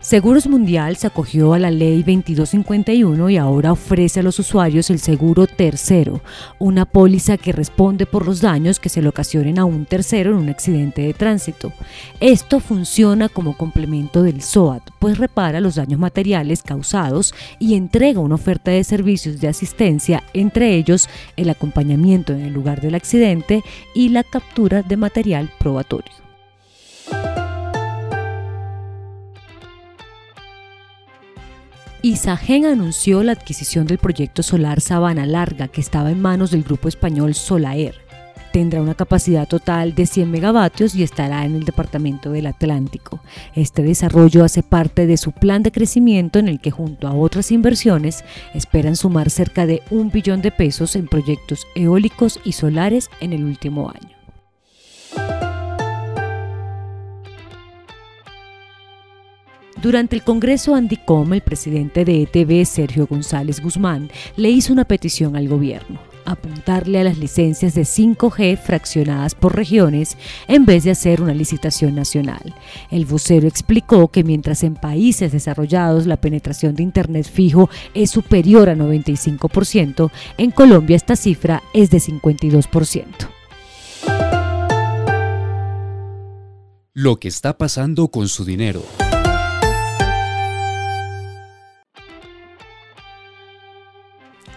Seguros Mundial se acogió a la ley 2251 y ahora ofrece a los usuarios el seguro tercero, una póliza que responde por los daños que se le ocasionen a un tercero en un accidente de tránsito. Esto funciona como complemento del SOAT, pues repara los daños materiales causados y entrega una oferta de servicios de asistencia, entre ellos el acompañamiento en el lugar del accidente y la captura de material probatorio. Isagen anunció la adquisición del proyecto solar Sabana Larga, que estaba en manos del grupo español Solaer. Tendrá una capacidad total de 100 megavatios y estará en el departamento del Atlántico. Este desarrollo hace parte de su plan de crecimiento en el que junto a otras inversiones esperan sumar cerca de un billón de pesos en proyectos eólicos y solares en el último año. Durante el Congreso Andicom, el presidente de ETB, Sergio González Guzmán, le hizo una petición al gobierno, apuntarle a las licencias de 5G fraccionadas por regiones en vez de hacer una licitación nacional. El vocero explicó que mientras en países desarrollados la penetración de Internet fijo es superior a 95%, en Colombia esta cifra es de 52%. Lo que está pasando con su dinero.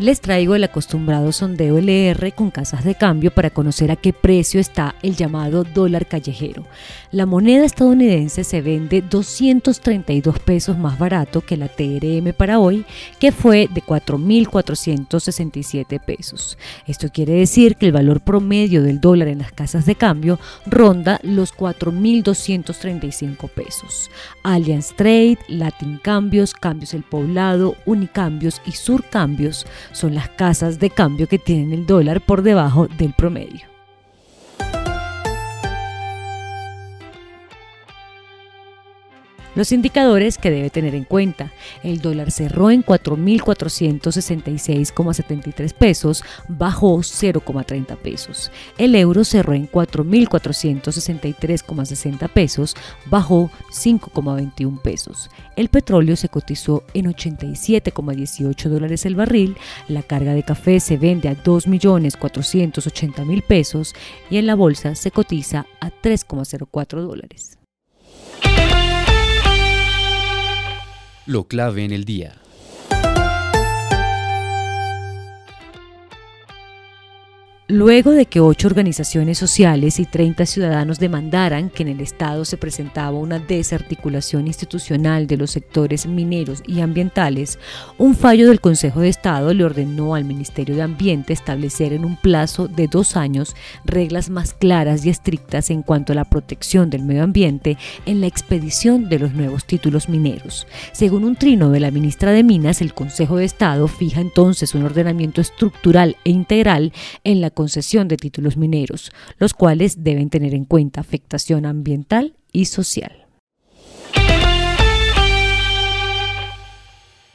Les traigo el acostumbrado sondeo LR con casas de cambio para conocer a qué precio está el llamado dólar callejero. La moneda estadounidense se vende 232 pesos más barato que la TRM para hoy, que fue de 4.467 pesos. Esto quiere decir que el valor promedio del dólar en las casas de cambio ronda los 4.235 pesos. Trade, Latin Cambios, Cambios El Poblado, Unicambios y Surcambios son las casas de cambio que tienen el dólar por debajo del promedio. Los indicadores que debe tener en cuenta. El dólar cerró en 4.466,73 pesos, bajó 0,30 pesos. El euro cerró en 4.463,60 pesos, bajó 5,21 pesos. El petróleo se cotizó en 87,18 dólares el barril. La carga de café se vende a 2.480.000 pesos y en la bolsa se cotiza a 3,04 dólares. Lo clave en el día. Luego de que ocho organizaciones sociales y 30 ciudadanos demandaran que en el Estado se presentaba una desarticulación institucional de los sectores mineros y ambientales, un fallo del Consejo de Estado le ordenó al Ministerio de Ambiente establecer en un plazo de dos años reglas más claras y estrictas en cuanto a la protección del medio ambiente en la expedición de los nuevos títulos mineros. Según un trino de la ministra de Minas, el Consejo de Estado fija entonces un ordenamiento estructural e integral en la concesión de títulos mineros, los cuales deben tener en cuenta afectación ambiental y social.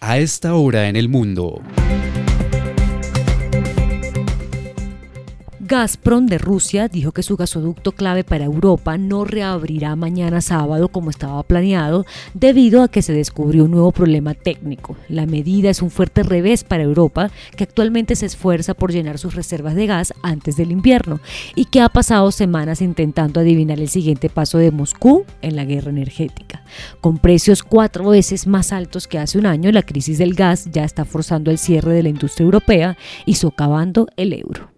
A esta hora en el mundo. Gazprom de Rusia dijo que su gasoducto clave para Europa no reabrirá mañana sábado como estaba planeado debido a que se descubrió un nuevo problema técnico. La medida es un fuerte revés para Europa que actualmente se esfuerza por llenar sus reservas de gas antes del invierno y que ha pasado semanas intentando adivinar el siguiente paso de Moscú en la guerra energética. Con precios cuatro veces más altos que hace un año, la crisis del gas ya está forzando el cierre de la industria europea y socavando el euro.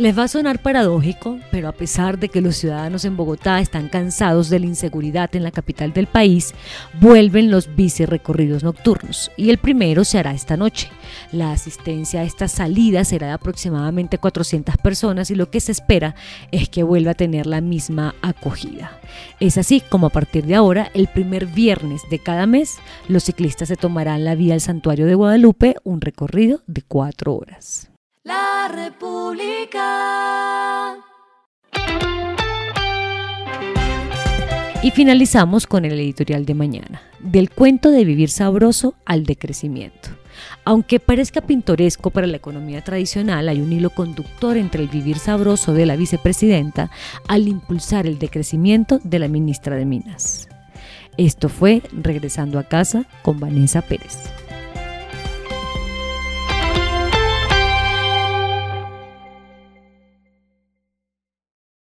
Les va a sonar paradójico, pero a pesar de que los ciudadanos en Bogotá están cansados de la inseguridad en la capital del país, vuelven los bici recorridos nocturnos y el primero se hará esta noche. La asistencia a esta salida será de aproximadamente 400 personas y lo que se espera es que vuelva a tener la misma acogida. Es así como a partir de ahora, el primer viernes de cada mes, los ciclistas se tomarán la vía al santuario de Guadalupe, un recorrido de cuatro horas. República. Y finalizamos con el editorial de mañana, del cuento de vivir sabroso al decrecimiento. Aunque parezca pintoresco para la economía tradicional, hay un hilo conductor entre el vivir sabroso de la vicepresidenta al impulsar el decrecimiento de la ministra de Minas. Esto fue Regresando a casa con Vanessa Pérez.